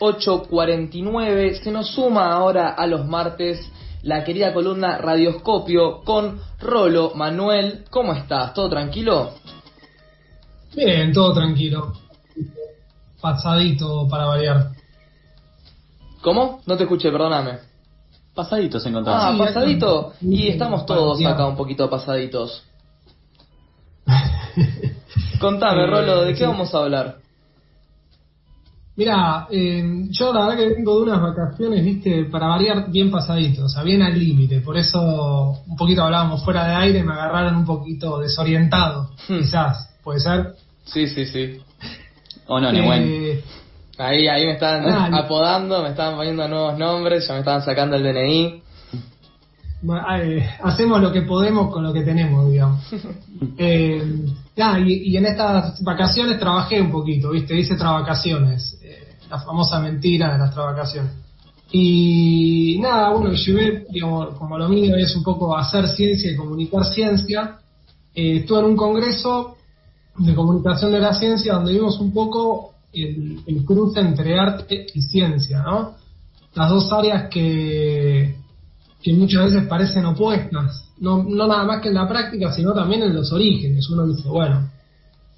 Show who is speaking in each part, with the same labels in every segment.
Speaker 1: 8.49, se nos suma ahora a los martes la querida columna Radioscopio con Rolo. Manuel, ¿cómo estás? ¿Todo tranquilo?
Speaker 2: Bien, todo tranquilo. Pasadito para variar.
Speaker 1: ¿Cómo? No te escuché, perdóname.
Speaker 3: Pasaditos encontramos.
Speaker 1: Ah,
Speaker 2: Sí,
Speaker 1: pasadito.
Speaker 2: sí,
Speaker 1: Y estamos todos acá un poquito pasaditos. Contame, Rolo, ¿de qué vamos a hablar?
Speaker 2: Mira, eh, yo la verdad que vengo de unas vacaciones, viste, para variar bien pasadito, o sea, bien al límite. Por eso un poquito hablábamos fuera de aire, me agarraron un poquito desorientado,
Speaker 1: Hmm.
Speaker 2: quizás, puede ser.
Speaker 1: Sí, sí, sí.
Speaker 3: O no, ni bueno.
Speaker 2: Eh,
Speaker 1: Ahí, ahí me están
Speaker 2: Ah,
Speaker 1: apodando, me estaban poniendo nuevos nombres, ya me estaban sacando el DNI.
Speaker 2: Eh, hacemos lo que podemos con lo que tenemos, digamos. Eh, nada, y, y en estas vacaciones trabajé un poquito, ¿viste? Hice travacaciones, eh, la famosa mentira de las travacaciones. Y nada, bueno, llevé, digamos, como lo mío es un poco hacer ciencia y comunicar ciencia, eh, estuve en un congreso de comunicación de la ciencia donde vimos un poco el, el cruce entre arte y ciencia, ¿no? Las dos áreas que, que muchas veces parecen opuestas, no, no nada más que en la práctica, sino también en los orígenes. Uno dice, bueno,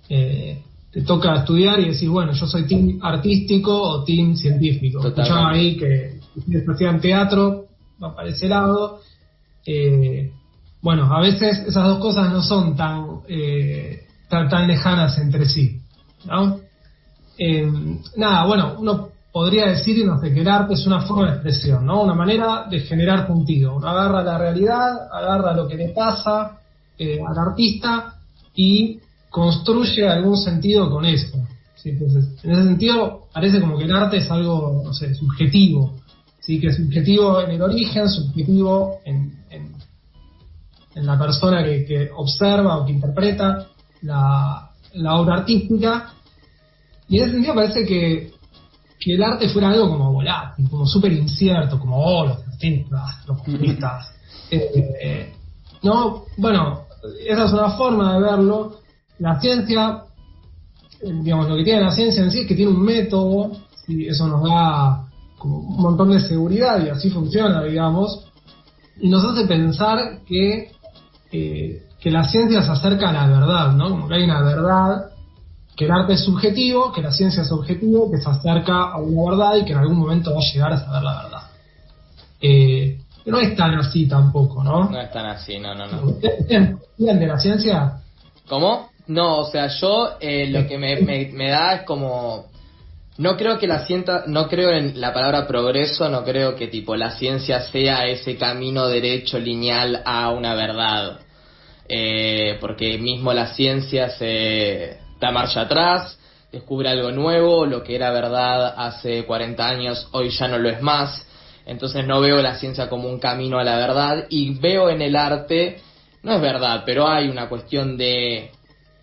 Speaker 2: eh, te toca estudiar y decir, bueno, yo soy team artístico o team científico. Escuchaba ahí que ustedes hacían teatro, va para ese lado. Eh, bueno, a veces esas dos cosas no son tan, eh, tan, tan lejanas entre sí, ¿no? Eh, nada, bueno, uno podría decirnos de que el arte es una forma de expresión, ¿no? Una manera de generar puntido. Uno agarra la realidad, agarra lo que le pasa al artista y construye algún sentido con eso. ¿sí? Entonces, en ese sentido, parece como que el arte es algo, no sé, subjetivo. ¿sí? Que es subjetivo en el origen, subjetivo en, en, en la persona que, que observa o que interpreta la, la obra artística. Y en ese sentido parece que, que el arte fuera algo como volátil, como súper incierto, como oh, los artistas, los comunistas. Eh, eh, no, bueno, esa es una forma de verlo. La ciencia, eh, digamos, lo que tiene la ciencia en sí es que tiene un método, y eso nos da como un montón de seguridad y así funciona, digamos, y nos hace pensar que, eh, que la ciencia se acerca a la verdad, ¿no? Como que hay una verdad que el arte es subjetivo, que la ciencia es objetivo, que se acerca a una verdad y que en algún momento va a llegar a saber la verdad. Eh, no es tan así tampoco, ¿no?
Speaker 1: No es tan así, no, no, no.
Speaker 2: ¿Ustedes de la ciencia?
Speaker 1: ¿Cómo? No, o sea, yo eh, lo que me, me, me da es como... No creo que la ciencia, no creo en la palabra progreso, no creo que tipo la ciencia sea ese camino derecho lineal a una verdad. Eh, porque mismo la ciencia se da marcha atrás, descubre algo nuevo, lo que era verdad hace 40 años hoy ya no lo es más. Entonces no veo la ciencia como un camino a la verdad y veo en el arte, no es verdad, pero hay una cuestión de,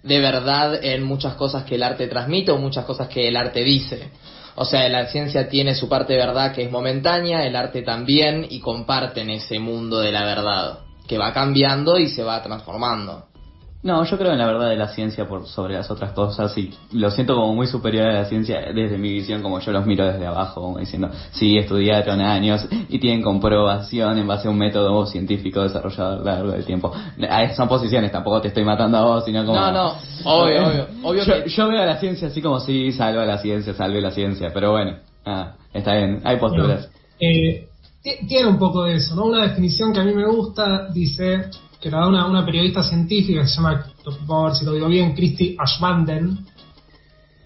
Speaker 1: de verdad en muchas cosas que el arte transmite o muchas cosas que el arte dice. O sea, la ciencia tiene su parte de verdad que es momentánea, el arte también y comparten ese mundo de la verdad que va cambiando y se va transformando.
Speaker 3: No, yo creo en la verdad de la ciencia por sobre las otras cosas y lo siento como muy superior a la ciencia desde mi visión, como yo los miro desde abajo, como diciendo, sí, estudiaron años y tienen comprobación en base a un método científico desarrollado a lo largo del tiempo. Ah, Son posiciones, tampoco te estoy matando a vos, sino como...
Speaker 1: No, no, obvio, obvio, obvio
Speaker 3: yo,
Speaker 1: que-
Speaker 3: yo veo a la ciencia así como, sí, salva la ciencia, salve la ciencia, pero bueno, ah, está bien, hay posturas.
Speaker 2: Eh, ti- tiene un poco de eso, ¿no? Una definición que a mí me gusta dice que la da una, una periodista científica que se llama, vamos a ver si lo digo bien, Christy Ashbanden.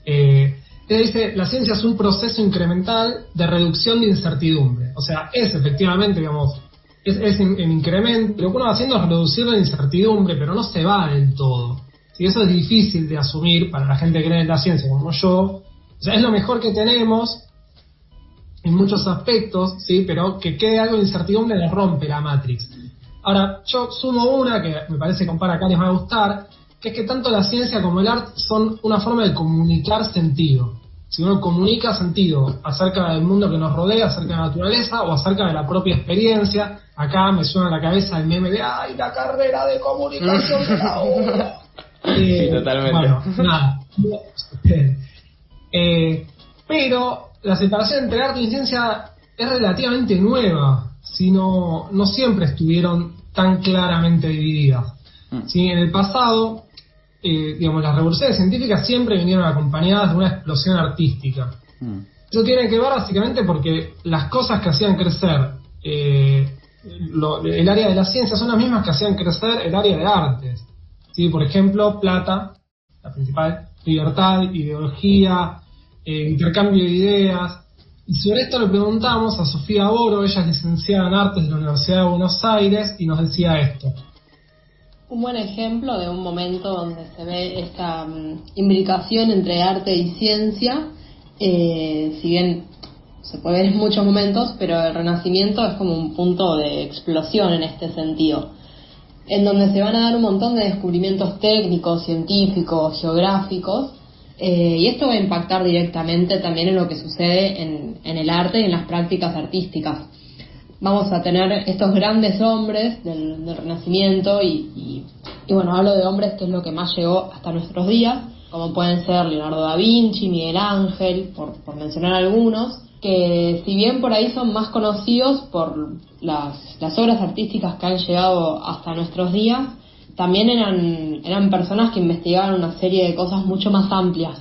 Speaker 2: Eh, ella dice, la ciencia es un proceso incremental de reducción de incertidumbre. O sea, es efectivamente, digamos, es, es en, en incremento. Lo que uno va haciendo es reducir la incertidumbre, pero no se va del todo. Si eso es difícil de asumir para la gente que cree en la ciencia como yo. O sea, es lo mejor que tenemos, en muchos aspectos, sí, pero que quede algo de incertidumbre le rompe la Matrix. Ahora, yo sumo una que me parece que compara acá les va a gustar, que es que tanto la ciencia como el arte son una forma de comunicar sentido. Si uno comunica sentido acerca del mundo que nos rodea, acerca de la naturaleza o acerca de la propia experiencia, acá me suena a la cabeza el meme de ¡ay, la carrera de comunicación de la obra!
Speaker 1: Sí, totalmente.
Speaker 2: Bueno, nada. Eh, pero la separación entre arte y ciencia es relativamente nueva, si no, siempre estuvieron tan claramente divididas.
Speaker 3: Mm.
Speaker 2: En el pasado, eh, digamos, las revoluciones científicas siempre vinieron acompañadas de una explosión artística.
Speaker 3: Mm.
Speaker 2: Eso tiene que ver básicamente porque las cosas que hacían crecer eh, lo- el área de la ciencia son las mismas que hacían crecer el área de artes. ¿sí? Por ejemplo, plata, la principal, libertad, ideología, eh, intercambio de ideas. Y sobre esto le preguntamos a Sofía Boro, ella es licenciada en artes de la Universidad de Buenos Aires, y nos decía esto.
Speaker 4: Un buen ejemplo de un momento donde se ve esta mm, imbricación entre arte y ciencia, eh, si bien se puede ver en muchos momentos, pero el Renacimiento es como un punto de explosión en este sentido, en donde se van a dar un montón de descubrimientos técnicos, científicos, geográficos, eh, y esto va a impactar directamente también en lo que sucede en, en el arte y en las prácticas artísticas. Vamos a tener estos grandes hombres del, Renacimiento y, bueno, hablo de hombres que es lo que más llegó hasta nuestros días, como pueden ser Leonardo da Vinci, Miguel Ángel, por, mencionar algunos, que si bien por ahí son más conocidos por las obras artísticas que han llegado hasta nuestros días, también eran, eran personas que investigaban una serie de cosas mucho más amplias.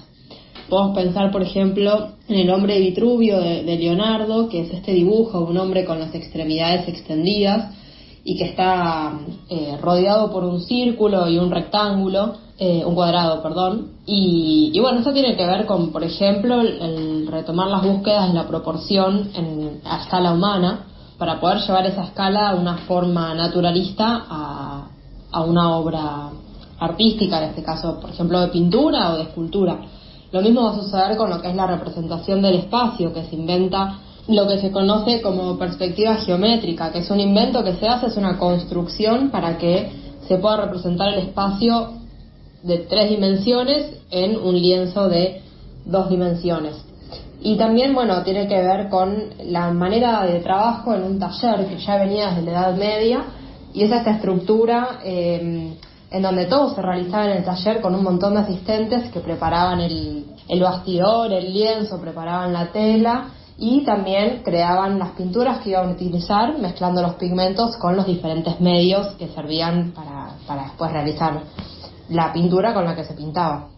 Speaker 4: Podemos pensar, por ejemplo, en el hombre de Vitruvio de, Leonardo, que es este dibujo un hombre con las extremidades extendidas y que está eh, rodeado por un círculo y un rectángulo, eh, un cuadrado, perdón. Y, y bueno, eso tiene que ver con, por ejemplo, el, el retomar las búsquedas de la proporción en, a escala humana para poder llevar esa escala a una forma naturalista a, a una obra artística, en este caso, por ejemplo, de pintura o de escultura. Lo mismo va a suceder con lo que es la representación del espacio, que se inventa lo que se conoce como perspectiva geométrica, que es un invento que se hace, es una construcción para que se pueda representar el espacio de tres dimensiones en un lienzo de dos dimensiones. Y también, bueno, tiene que ver con la manera de trabajo en un taller que ya venía desde la Edad Media y es esta estructura eh, en donde todo se realizaba en el taller con un montón de asistentes que preparaban el, el bastidor, el lienzo, preparaban la tela y también creaban las pinturas que iban a utilizar mezclando los pigmentos con los diferentes medios que servían para, para después realizar la pintura con la que se pintaba.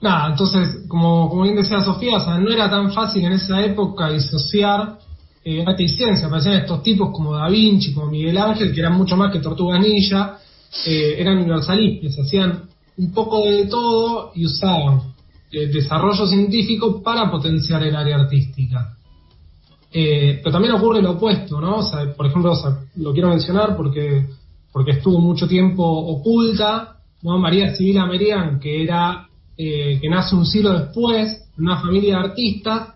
Speaker 2: Nada, entonces, como, como bien decía Sofía, o sea, no era tan fácil en esa época disociar eh, arte y ciencia. Aparecían estos tipos como Da Vinci, como Miguel Ángel, que eran mucho más que Tortuga Ninja, eh, eran universalistas, hacían un poco de todo y usaban eh, desarrollo científico para potenciar el área artística. Eh, pero también ocurre lo opuesto, ¿no? O sea, por ejemplo, lo quiero mencionar porque, porque estuvo mucho tiempo oculta. María Sibila Merian, que era, eh, que nace un siglo después, en una familia de artistas,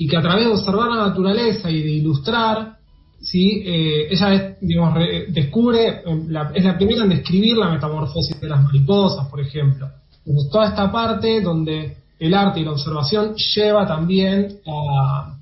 Speaker 2: y que a través de observar la naturaleza y de ilustrar, ¿sí? Eh, ella es, digamos, re- descubre, eh, la- es la primera en describir la metamorfosis de las mariposas, por ejemplo. Entonces, toda esta parte donde el arte y la observación lleva también a,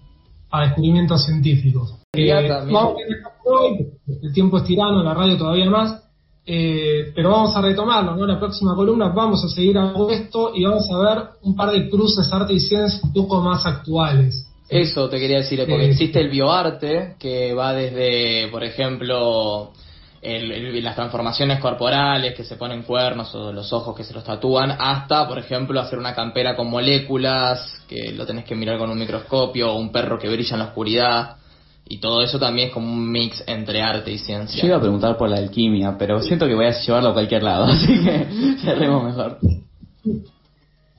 Speaker 2: a descubrimientos científicos. Eh,
Speaker 1: también-
Speaker 2: vamos a el tiempo es tirano, la radio todavía más, eh, pero vamos a retomarlo, ¿no? La próxima columna vamos a seguir de esto y vamos a ver un par de cruces arte y ciencia un poco más actuales.
Speaker 1: Eso te quería decir, porque existe el bioarte, que va desde, por ejemplo, el- el- las transformaciones corporales, que se ponen cuernos o los ojos que se los tatúan, hasta, por ejemplo, hacer una campera con moléculas, que lo tenés que mirar con un microscopio, o un perro que brilla en la oscuridad, y todo eso también es como un mix entre arte y ciencia.
Speaker 3: Yo iba a preguntar por la alquimia, pero siento que voy a llevarlo a cualquier lado, así que cerremos mejor.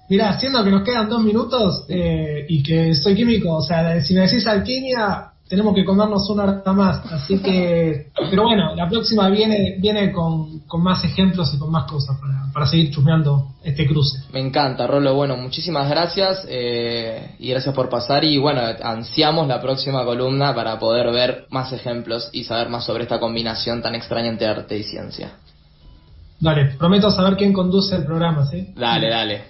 Speaker 2: Mirá, siendo que nos quedan dos minutos eh, y que soy químico, o sea, si me decís alquimia, tenemos que comernos una hora más, así que, pero bueno, la próxima viene viene con, con más ejemplos y con más cosas para, para seguir chusmeando este cruce.
Speaker 1: Me encanta, Rolo. Bueno, muchísimas gracias eh, y gracias por pasar. Y bueno, ansiamos la próxima columna para poder ver más ejemplos y saber más sobre esta combinación tan extraña entre arte y ciencia.
Speaker 2: Dale, prometo saber quién conduce el programa, ¿sí?
Speaker 1: Dale, dale.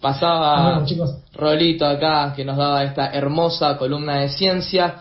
Speaker 1: Pasaba
Speaker 2: Bueno.
Speaker 1: Rolito acá que nos daba esta hermosa columna de ciencia.